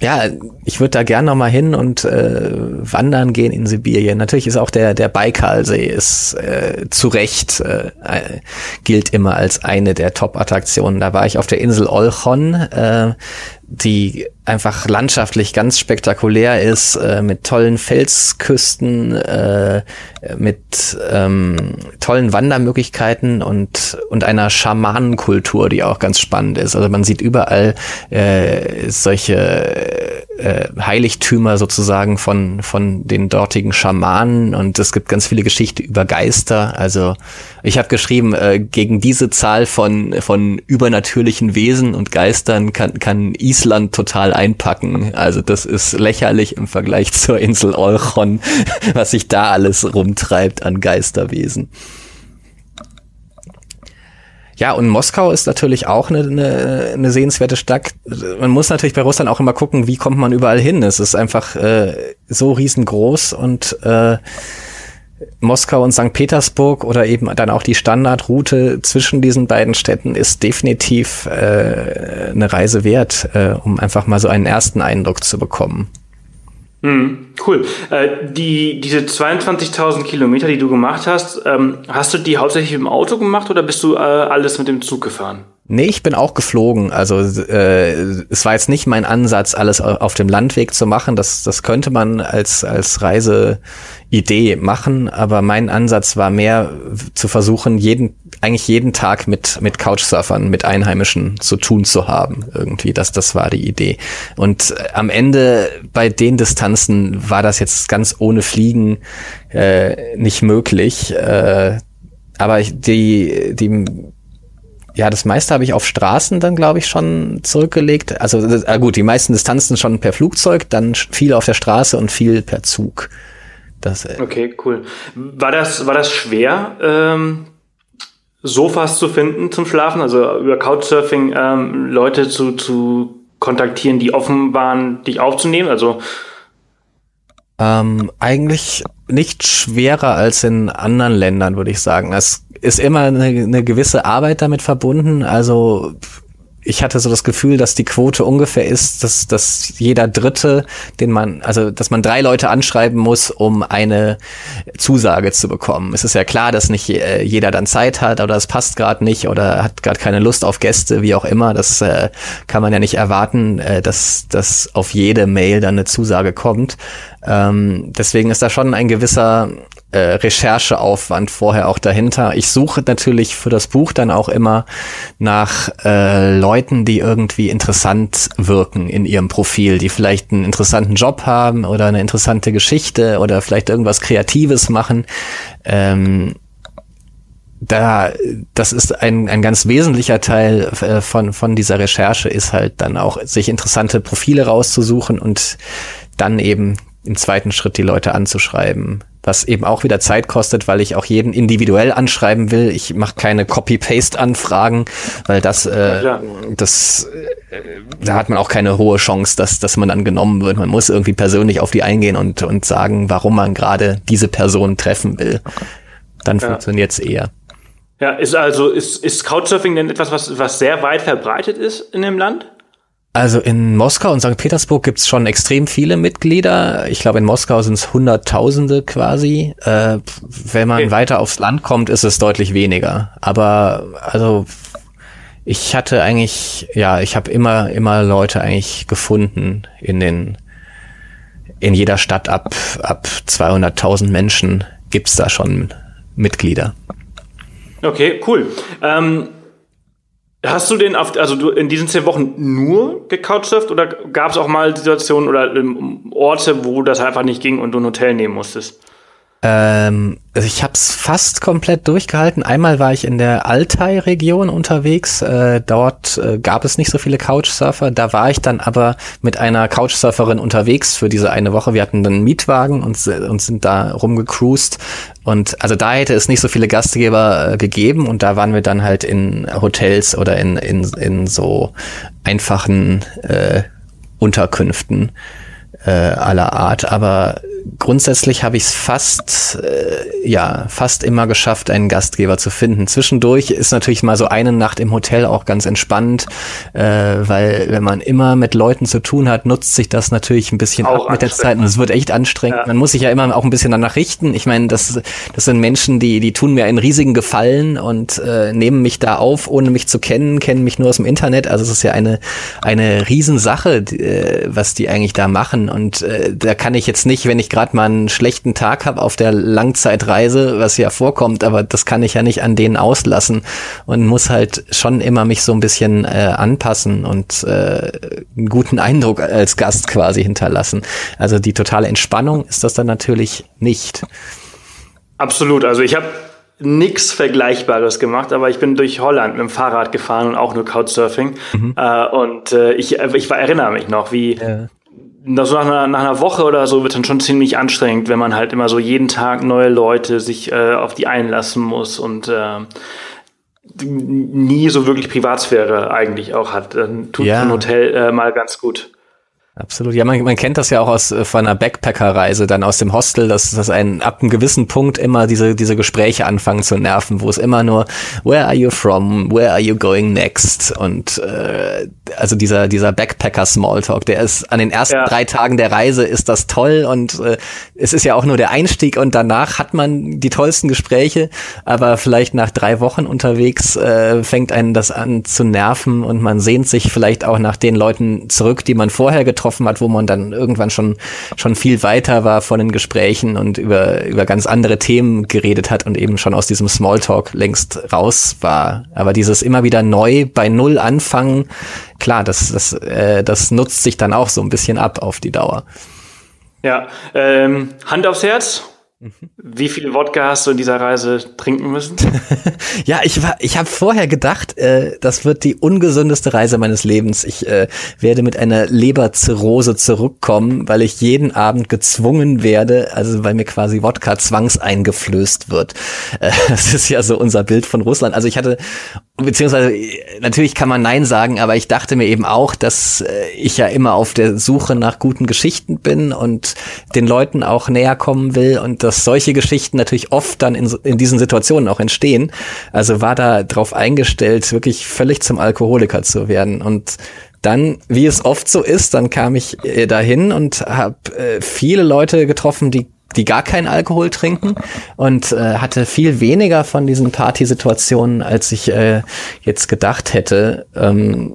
ja, ich würde da gern noch mal hin und äh, wandern gehen in Sibirien. Natürlich ist auch der der Baikalsee ist äh, zu Recht äh, äh, gilt immer als eine der Top-Attraktionen. Da war ich auf der Insel Olchon. Äh, die einfach landschaftlich ganz spektakulär ist, äh, mit tollen Felsküsten, äh, mit ähm, tollen Wandermöglichkeiten und, und einer Schamanenkultur, die auch ganz spannend ist. Also man sieht überall äh, solche äh, Heiligtümer sozusagen von, von den dortigen Schamanen und es gibt ganz viele Geschichten über Geister. Also ich habe geschrieben, äh, gegen diese Zahl von, von übernatürlichen Wesen und Geistern kann, kann Island total einpacken. Also das ist lächerlich im Vergleich zur Insel Olchon, was sich da alles rumtreibt an Geisterwesen. Ja, und Moskau ist natürlich auch eine, eine, eine sehenswerte Stadt. Man muss natürlich bei Russland auch immer gucken, wie kommt man überall hin. Es ist einfach äh, so riesengroß und äh, Moskau und St. Petersburg oder eben dann auch die Standardroute zwischen diesen beiden Städten ist definitiv äh, eine Reise wert, äh, um einfach mal so einen ersten Eindruck zu bekommen. Hm, cool. Äh, die, diese 22.000 Kilometer, die du gemacht hast, ähm, hast du die hauptsächlich im Auto gemacht oder bist du äh, alles mit dem Zug gefahren? Nee, ich bin auch geflogen. Also äh, es war jetzt nicht mein Ansatz, alles auf dem Landweg zu machen. Das, das könnte man als, als Reiseidee machen, aber mein Ansatz war mehr zu versuchen, jeden, eigentlich jeden Tag mit, mit Couchsurfern, mit Einheimischen zu tun zu haben. Irgendwie, das, das war die Idee. Und am Ende bei den Distanzen war das jetzt ganz ohne Fliegen äh, nicht möglich. Äh, aber die, die ja, das meiste habe ich auf Straßen dann, glaube ich, schon zurückgelegt. Also äh, gut, die meisten Distanzen schon per Flugzeug, dann viel auf der Straße und viel per Zug. Das, äh okay, cool. War das, war das schwer, ähm, Sofas zu finden zum Schlafen? Also über Couchsurfing ähm, Leute zu, zu kontaktieren, die offen waren, dich aufzunehmen? Also ähm, eigentlich nicht schwerer als in anderen Ländern, würde ich sagen. Es ist immer eine, eine gewisse Arbeit damit verbunden. Also ich hatte so das Gefühl, dass die Quote ungefähr ist, dass, dass jeder Dritte, den man, also dass man drei Leute anschreiben muss, um eine Zusage zu bekommen. Es ist ja klar, dass nicht äh, jeder dann Zeit hat oder es passt gerade nicht oder hat gerade keine Lust auf Gäste, wie auch immer. Das äh, kann man ja nicht erwarten, äh, dass, dass auf jede Mail dann eine Zusage kommt. Ähm, deswegen ist da schon ein gewisser äh, Rechercheaufwand vorher auch dahinter. Ich suche natürlich für das Buch dann auch immer nach äh, Leuten, die irgendwie interessant wirken in ihrem Profil, die vielleicht einen interessanten Job haben oder eine interessante Geschichte oder vielleicht irgendwas Kreatives machen. Ähm, da, das ist ein, ein ganz wesentlicher Teil äh, von, von dieser Recherche, ist halt dann auch, sich interessante Profile rauszusuchen und dann eben im zweiten Schritt die Leute anzuschreiben. was eben auch wieder Zeit kostet, weil ich auch jeden individuell anschreiben will. Ich mache keine Copy-Paste-Anfragen, weil das, äh, ja, das, äh, da hat man auch keine hohe Chance, dass, dass man dann genommen wird. Man muss irgendwie persönlich auf die eingehen und, und sagen, warum man gerade diese Person treffen will. Dann ja. funktioniert es eher. Ja, ist also, ist, ist Couchsurfing denn etwas, was, was sehr weit verbreitet ist in dem Land? Also in Moskau und St. Petersburg gibt's schon extrem viele Mitglieder. Ich glaube, in Moskau sind es Hunderttausende quasi. Äh, wenn man okay. weiter aufs Land kommt, ist es deutlich weniger. Aber also ich hatte eigentlich, ja, ich habe immer, immer Leute eigentlich gefunden in den, in jeder Stadt ab, ab 200.000 Menschen gibt's da schon Mitglieder. Okay, cool. Ähm Hast du den auf, also du in diesen zehn Wochen nur gecouchsurft oder gab es auch mal Situationen oder ähm, Orte, wo das einfach nicht ging und du ein Hotel nehmen musstest? Ähm, also ich habe es fast komplett durchgehalten. Einmal war ich in der Altai-Region unterwegs. Äh, dort äh, gab es nicht so viele Couchsurfer. Da war ich dann aber mit einer Couchsurferin unterwegs für diese eine Woche. Wir hatten dann einen Mietwagen und, und sind da rumgecruised. Und also da hätte es nicht so viele Gastgeber äh, gegeben. Und da waren wir dann halt in Hotels oder in, in, in so einfachen äh, Unterkünften äh, aller Art. Aber grundsätzlich habe ich es fast, äh, ja, fast immer geschafft, einen Gastgeber zu finden. Zwischendurch ist natürlich mal so eine Nacht im Hotel auch ganz entspannt, äh, weil wenn man immer mit Leuten zu tun hat, nutzt sich das natürlich ein bisschen auch ab mit der Zeit und es wird echt anstrengend. Ja. Man muss sich ja immer auch ein bisschen danach richten. Ich meine, das, das sind Menschen, die, die tun mir einen riesigen Gefallen und äh, nehmen mich da auf, ohne mich zu kennen, kennen mich nur aus dem Internet. Also es ist ja eine, eine Riesensache, die, äh, was die eigentlich da machen. Und äh, da kann ich jetzt nicht, wenn ich gerade mal einen schlechten Tag habe auf der Langzeitreise, was ja vorkommt, aber das kann ich ja nicht an denen auslassen und muss halt schon immer mich so ein bisschen äh, anpassen und äh, einen guten Eindruck als Gast quasi hinterlassen. Also die totale Entspannung ist das dann natürlich nicht. Absolut. Also ich habe nichts Vergleichbares gemacht, aber ich bin durch Holland mit dem Fahrrad gefahren und auch nur Couchsurfing. Mhm. Äh, und äh, ich, ich war, erinnere mich noch, wie ja so nach einer, nach einer Woche oder so wird dann schon ziemlich anstrengend, wenn man halt immer so jeden Tag neue Leute sich äh, auf die einlassen muss und äh, nie so wirklich Privatsphäre eigentlich auch hat. Dann tut ja. ein Hotel äh, mal ganz gut. Absolut. Ja, man, man kennt das ja auch aus äh, von einer Backpacker-Reise, dann aus dem Hostel, dass, dass ein ab einem gewissen Punkt immer diese, diese Gespräche anfangen zu nerven, wo es immer nur Where are you from? Where are you going next? Und äh, also dieser, dieser Backpacker-Smalltalk, der ist an den ersten ja. drei Tagen der Reise ist das toll und äh, es ist ja auch nur der Einstieg und danach hat man die tollsten Gespräche, aber vielleicht nach drei Wochen unterwegs äh, fängt einen das an zu nerven und man sehnt sich vielleicht auch nach den Leuten zurück, die man vorher getroffen getroffen hat, wo man dann irgendwann schon, schon viel weiter war von den Gesprächen und über, über ganz andere Themen geredet hat und eben schon aus diesem Smalltalk längst raus war. Aber dieses immer wieder neu bei Null anfangen, klar, das, das, äh, das nutzt sich dann auch so ein bisschen ab auf die Dauer. Ja, ähm, Hand aufs Herz. Wie viel Wodka hast du in dieser Reise trinken müssen? ja, ich war, ich habe vorher gedacht, äh, das wird die ungesündeste Reise meines Lebens. Ich äh, werde mit einer Leberzirrhose zurückkommen, weil ich jeden Abend gezwungen werde, also weil mir quasi Wodka zwangseingeflößt wird. Äh, das ist ja so unser Bild von Russland. Also ich hatte beziehungsweise natürlich kann man Nein sagen, aber ich dachte mir eben auch, dass äh, ich ja immer auf der Suche nach guten Geschichten bin und den Leuten auch näher kommen will und dass solche Geschichten natürlich oft dann in, in diesen Situationen auch entstehen. Also war da drauf eingestellt, wirklich völlig zum Alkoholiker zu werden und dann, wie es oft so ist, dann kam ich äh, dahin und habe äh, viele Leute getroffen, die die gar keinen Alkohol trinken und äh, hatte viel weniger von diesen Partysituationen, als ich äh, jetzt gedacht hätte. Ähm,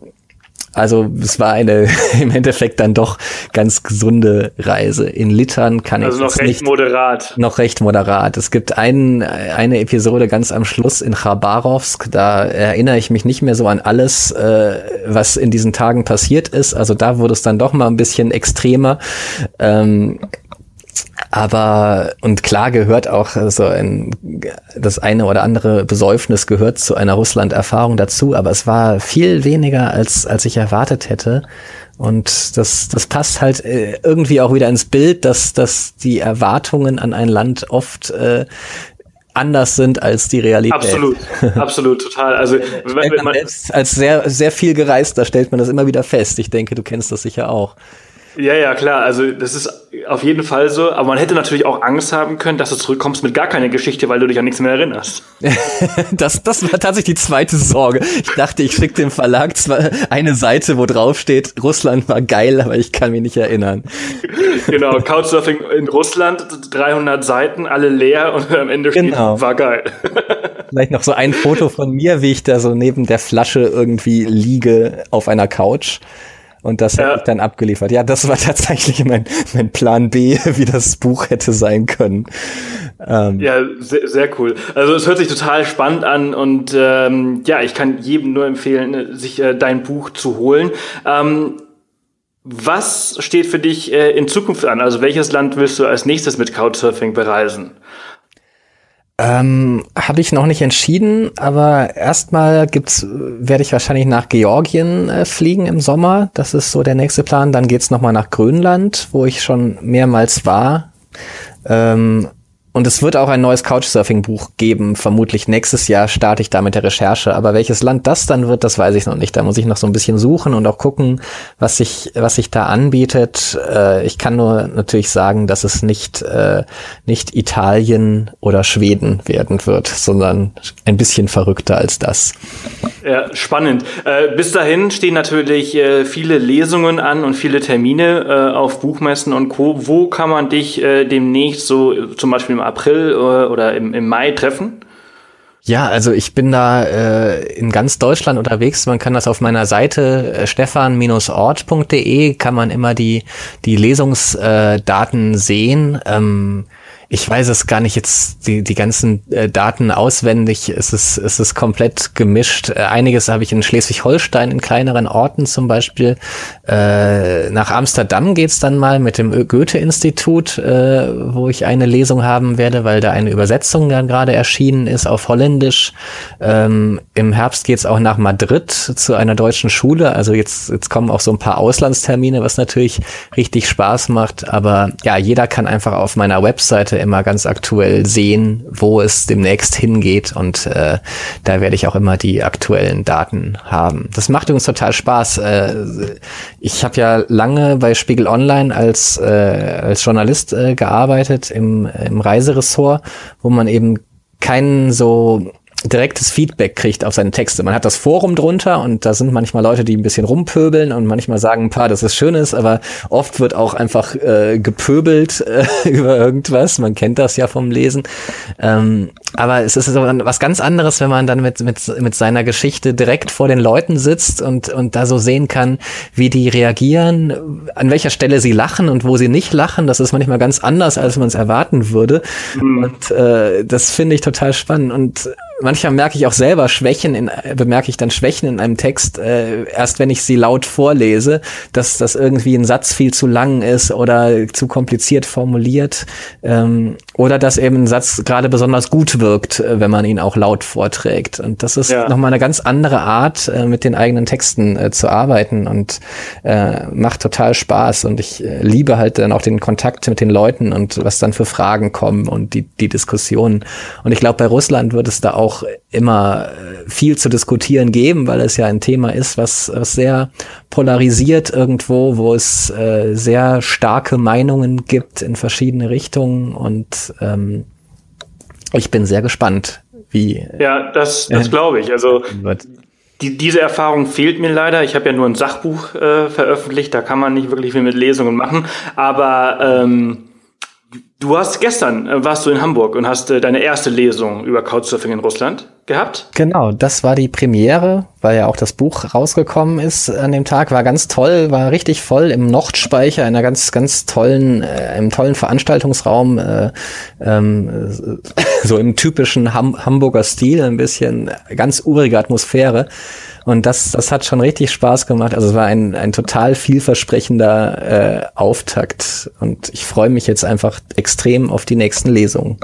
also es war eine im Endeffekt dann doch ganz gesunde Reise. In Litern kann also ich noch recht nicht, moderat. Noch recht moderat. Es gibt einen, eine Episode ganz am Schluss in Khabarovsk. Da erinnere ich mich nicht mehr so an alles, äh, was in diesen Tagen passiert ist. Also da wurde es dann doch mal ein bisschen extremer. Ähm, Aber, und klar gehört auch so ein, das eine oder andere Besäufnis gehört zu einer Russland-Erfahrung dazu, aber es war viel weniger, als, als ich erwartet hätte. Und das, das passt halt äh, irgendwie auch wieder ins Bild, dass, dass die Erwartungen an ein Land oft äh, anders sind als die Realität. Absolut, absolut, total. Also wenn man selbst als sehr, sehr viel gereist, da stellt man das immer wieder fest. Ich denke, du kennst das sicher auch. Ja, ja, klar. Also das ist auf jeden Fall so. Aber man hätte natürlich auch Angst haben können, dass du zurückkommst mit gar keiner Geschichte, weil du dich an nichts mehr erinnerst. das, das war tatsächlich die zweite Sorge. Ich dachte, ich schicke dem Verlag zwar eine Seite, wo drauf steht, Russland war geil, aber ich kann mich nicht erinnern. genau, Couchsurfing in Russland, 300 Seiten, alle leer und am Ende steht, genau. war geil. Vielleicht noch so ein Foto von mir, wie ich da so neben der Flasche irgendwie liege auf einer Couch. Und das ja. habe ich dann abgeliefert. Ja, das war tatsächlich mein, mein Plan B, wie das Buch hätte sein können. Ähm. Ja, sehr, sehr cool. Also es hört sich total spannend an und ähm, ja, ich kann jedem nur empfehlen, sich äh, dein Buch zu holen. Ähm, was steht für dich äh, in Zukunft an? Also welches Land willst du als nächstes mit Couchsurfing bereisen? Ähm, Habe ich noch nicht entschieden, aber erstmal gibt's, werde ich wahrscheinlich nach Georgien äh, fliegen im Sommer. Das ist so der nächste Plan. Dann geht's noch mal nach Grönland, wo ich schon mehrmals war. Ähm, und es wird auch ein neues Couchsurfing-Buch geben. Vermutlich nächstes Jahr starte ich da mit der Recherche. Aber welches Land das dann wird, das weiß ich noch nicht. Da muss ich noch so ein bisschen suchen und auch gucken, was sich, was sich da anbietet. Äh, ich kann nur natürlich sagen, dass es nicht, äh, nicht Italien oder Schweden werden wird, sondern ein bisschen verrückter als das. Ja, spannend. Äh, bis dahin stehen natürlich äh, viele Lesungen an und viele Termine äh, auf Buchmessen und Co. Wo kann man dich äh, demnächst so zum Beispiel im April äh, oder im, im Mai treffen? Ja, also ich bin da äh, in ganz Deutschland unterwegs. Man kann das auf meiner Seite äh, stefan-ort.de kann man immer die die Lesungsdaten äh, sehen. Ähm, ich weiß es gar nicht jetzt die, die ganzen äh, Daten auswendig. Es ist, es ist komplett gemischt. Äh, einiges habe ich in Schleswig-Holstein in kleineren Orten zum Beispiel. Äh, nach Amsterdam geht's dann mal mit dem Goethe-Institut, äh, wo ich eine Lesung haben werde, weil da eine Übersetzung dann gerade erschienen ist auf Holländisch. Ähm, Im Herbst geht's auch nach Madrid zu einer deutschen Schule. Also jetzt, jetzt kommen auch so ein paar Auslandstermine, was natürlich richtig Spaß macht. Aber ja, jeder kann einfach auf meiner Webseite immer ganz aktuell sehen, wo es demnächst hingeht und äh, da werde ich auch immer die aktuellen Daten haben. Das macht übrigens total Spaß. Äh, ich habe ja lange bei Spiegel Online als, äh, als Journalist äh, gearbeitet im, im Reiseressort, wo man eben keinen so direktes Feedback kriegt auf seine Texte. Man hat das Forum drunter und da sind manchmal Leute, die ein bisschen rumpöbeln und manchmal sagen ein paar, dass es schön ist, aber oft wird auch einfach äh, gepöbelt äh, über irgendwas. Man kennt das ja vom Lesen. Ähm, aber es ist so was ganz anderes, wenn man dann mit, mit, mit seiner Geschichte direkt vor den Leuten sitzt und, und da so sehen kann, wie die reagieren, an welcher Stelle sie lachen und wo sie nicht lachen. Das ist manchmal ganz anders, als man es erwarten würde. Mhm. Und äh, das finde ich total spannend. Und manchmal merke ich auch selber Schwächen, in, bemerke ich dann Schwächen in einem Text, äh, erst wenn ich sie laut vorlese, dass das irgendwie ein Satz viel zu lang ist oder zu kompliziert formuliert ähm, oder dass eben ein Satz gerade besonders gut wirkt, äh, wenn man ihn auch laut vorträgt. Und das ist ja. nochmal eine ganz andere Art, äh, mit den eigenen Texten äh, zu arbeiten und äh, macht total Spaß. Und ich äh, liebe halt dann auch den Kontakt mit den Leuten und was dann für Fragen kommen und die, die Diskussionen. Und ich glaube, bei Russland wird es da auch auch immer äh, viel zu diskutieren geben, weil es ja ein Thema ist, was, was sehr polarisiert irgendwo, wo es äh, sehr starke Meinungen gibt in verschiedene Richtungen und ähm, ich bin sehr gespannt, wie. Ja, das, das äh, glaube ich. Also die, diese Erfahrung fehlt mir leider. Ich habe ja nur ein Sachbuch äh, veröffentlicht, da kann man nicht wirklich viel mit Lesungen machen, aber ähm, Du hast gestern äh, warst du in Hamburg und hast äh, deine erste Lesung über Couchsurfing in Russland gehabt. Genau, das war die Premiere, weil ja auch das Buch rausgekommen ist an dem Tag. War ganz toll, war richtig voll im Nordspeicher, einer ganz, ganz tollen, äh, im tollen Veranstaltungsraum, äh, ähm, so im typischen Ham Hamburger Stil, ein bisschen ganz urige Atmosphäre. Und das, das hat schon richtig Spaß gemacht. Also es war ein, ein total vielversprechender äh, Auftakt. Und ich freue mich jetzt einfach extrem auf die nächsten Lesungen.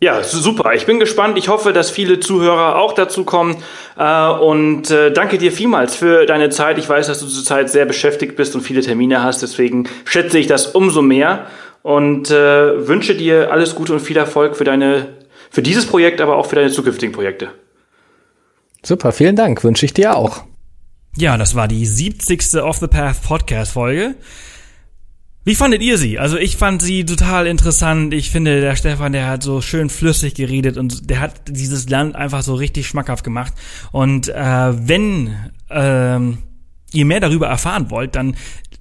Ja, super. Ich bin gespannt. Ich hoffe, dass viele Zuhörer auch dazu kommen. Äh, und äh, danke dir vielmals für deine Zeit. Ich weiß, dass du zurzeit sehr beschäftigt bist und viele Termine hast. Deswegen schätze ich das umso mehr und äh, wünsche dir alles Gute und viel Erfolg für deine, für dieses Projekt, aber auch für deine zukünftigen Projekte. Super, vielen Dank. Wünsche ich dir auch. Ja, das war die 70. Off the Path Podcast Folge. Wie fandet ihr sie? Also ich fand sie total interessant. Ich finde, der Stefan, der hat so schön flüssig geredet und der hat dieses Land einfach so richtig schmackhaft gemacht. Und äh, wenn ähm, ihr mehr darüber erfahren wollt, dann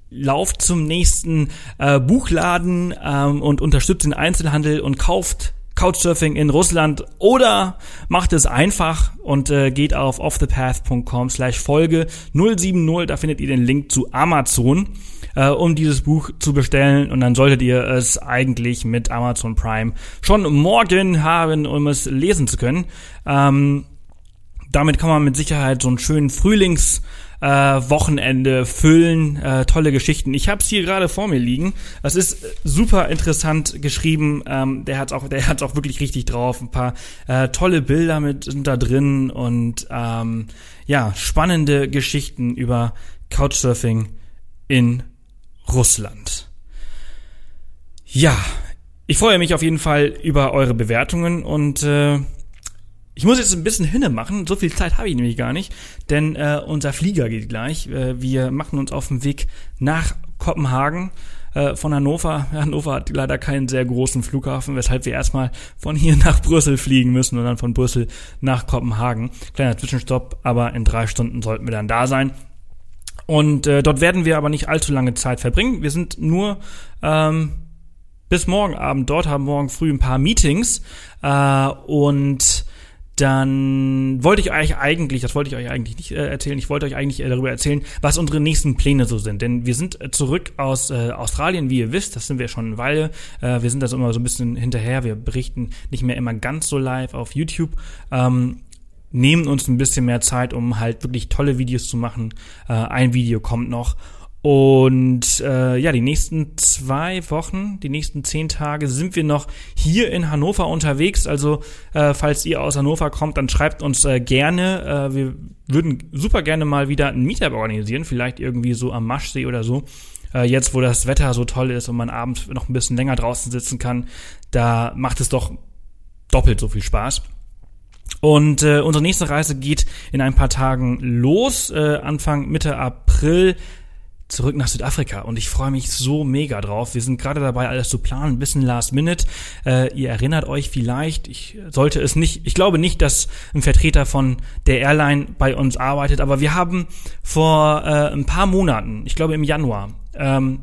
lauft zum nächsten äh, Buchladen ähm, und unterstützt den Einzelhandel und kauft Couchsurfing in Russland oder macht es einfach und äh, geht auf offthepath.com slash Folge 070, da findet ihr den Link zu Amazon äh, um dieses Buch zu bestellen. Und dann solltet ihr es eigentlich mit Amazon Prime schon morgen haben, um es lesen zu können. Ähm, damit kann man mit Sicherheit so einen schönen Frühlings äh, Wochenende füllen, äh, tolle Geschichten. Ich habe es hier gerade vor mir liegen. Das ist super interessant geschrieben. Ähm, der hat auch, der hat's auch wirklich richtig drauf. Ein paar äh, tolle Bilder mit sind da drin und ähm, ja spannende Geschichten über Couchsurfing in Russland. Ja, ich freue mich auf jeden Fall über eure Bewertungen und äh, ich muss jetzt ein bisschen hinne machen, so viel Zeit habe ich nämlich gar nicht, denn äh, unser Flieger geht gleich. Äh, wir machen uns auf den Weg nach Kopenhagen äh, von Hannover. Hannover hat leider keinen sehr großen Flughafen, weshalb wir erstmal von hier nach Brüssel fliegen müssen und dann von Brüssel nach Kopenhagen. Kleiner Zwischenstopp, aber in drei Stunden sollten wir dann da sein. Und äh, dort werden wir aber nicht allzu lange Zeit verbringen. Wir sind nur ähm, bis morgen Abend dort, haben morgen früh ein paar Meetings äh, und dann wollte ich euch eigentlich, das wollte ich euch eigentlich nicht äh, erzählen, ich wollte euch eigentlich äh, darüber erzählen, was unsere nächsten Pläne so sind. Denn wir sind äh, zurück aus äh, Australien, wie ihr wisst, das sind wir schon eine Weile. Äh, wir sind das immer so ein bisschen hinterher, wir berichten nicht mehr immer ganz so live auf YouTube. Ähm, nehmen uns ein bisschen mehr Zeit, um halt wirklich tolle Videos zu machen. Ein Video kommt noch. Und äh, ja, die nächsten zwei Wochen, die nächsten zehn Tage sind wir noch hier in Hannover unterwegs. Also äh, falls ihr aus Hannover kommt, dann schreibt uns äh, gerne. Äh, wir würden super gerne mal wieder ein Meetup organisieren, vielleicht irgendwie so am Maschsee oder so. Äh, jetzt, wo das Wetter so toll ist und man abends noch ein bisschen länger draußen sitzen kann, da macht es doch doppelt so viel Spaß. Und äh, unsere nächste Reise geht in ein paar Tagen los, äh, Anfang Mitte April zurück nach Südafrika und ich freue mich so mega drauf. Wir sind gerade dabei, alles zu planen, ein bisschen last minute. Äh, ihr erinnert euch vielleicht, ich sollte es nicht, ich glaube nicht, dass ein Vertreter von der Airline bei uns arbeitet, aber wir haben vor äh, ein paar Monaten, ich glaube im Januar, ähm,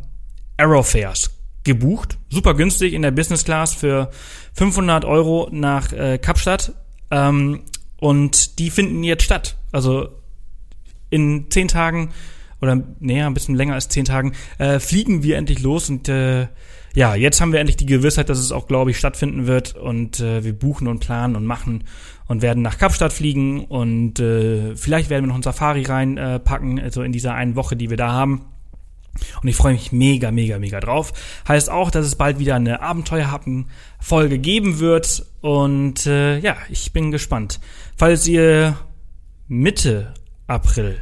Aerofares gebucht, super günstig in der Business Class für 500 Euro nach äh, Kapstadt ähm, und die finden jetzt statt. Also in zehn Tagen oder näher, ein bisschen länger als zehn Tagen, äh, fliegen wir endlich los und äh, ja, jetzt haben wir endlich die Gewissheit, dass es auch, glaube ich, stattfinden wird und äh, wir buchen und planen und machen und werden nach Kapstadt fliegen und äh, vielleicht werden wir noch ein Safari reinpacken, äh, also in dieser einen Woche, die wir da haben. Und ich freue mich mega, mega, mega drauf. Heißt auch, dass es bald wieder eine Abenteuerhappen-Folge geben wird. Und äh, ja, ich bin gespannt. Falls ihr Mitte April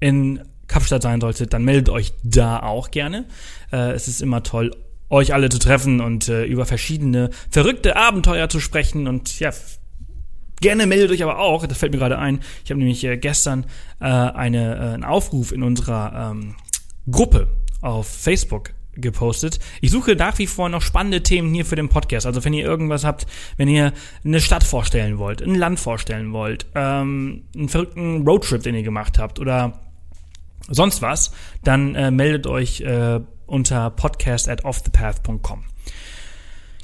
in Kapstadt sein solltet, dann meldet euch da auch gerne. Äh, es ist immer toll, euch alle zu treffen und äh, über verschiedene verrückte Abenteuer zu sprechen. Und ja, Gerne meldet euch aber auch, das fällt mir gerade ein, ich habe nämlich äh, gestern äh, eine, äh, einen Aufruf in unserer ähm, Gruppe auf Facebook gepostet. Ich suche nach wie vor noch spannende Themen hier für den Podcast. Also wenn ihr irgendwas habt, wenn ihr eine Stadt vorstellen wollt, ein Land vorstellen wollt, ähm, einen verrückten Roadtrip, den ihr gemacht habt oder sonst was, dann äh, meldet euch äh, unter podcast at offthepath.com.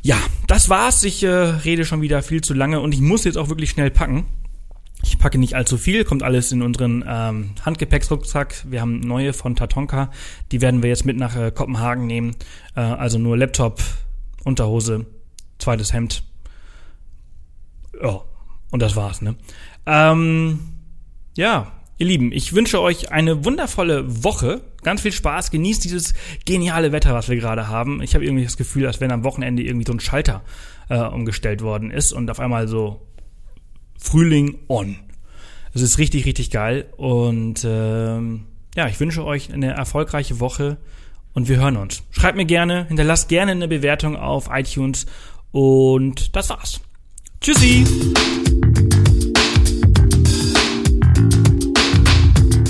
Ja, das war's. Ich äh, rede schon wieder viel zu lange und ich muss jetzt auch wirklich schnell packen. Ich packe nicht allzu viel, kommt alles in unseren ähm, Handgepäcksrucksack. Wir haben neue von Tatonka, die werden wir jetzt mit nach äh, Kopenhagen nehmen. Äh, also nur Laptop, Unterhose, zweites Hemd. Ja, und das war's, ne? Ähm, ja, ihr Lieben, ich wünsche euch eine wundervolle Woche. Ganz viel Spaß. Genießt dieses geniale Wetter, was wir gerade haben. Ich habe irgendwie das Gefühl, als wenn am Wochenende irgendwie so ein Schalter äh, umgestellt worden ist und auf einmal so Frühling on. Es ist richtig, richtig geil. Und ähm, ja, ich wünsche euch eine erfolgreiche Woche und wir hören uns. Schreibt mir gerne, hinterlasst gerne eine Bewertung auf iTunes und das war's. Tschüssi!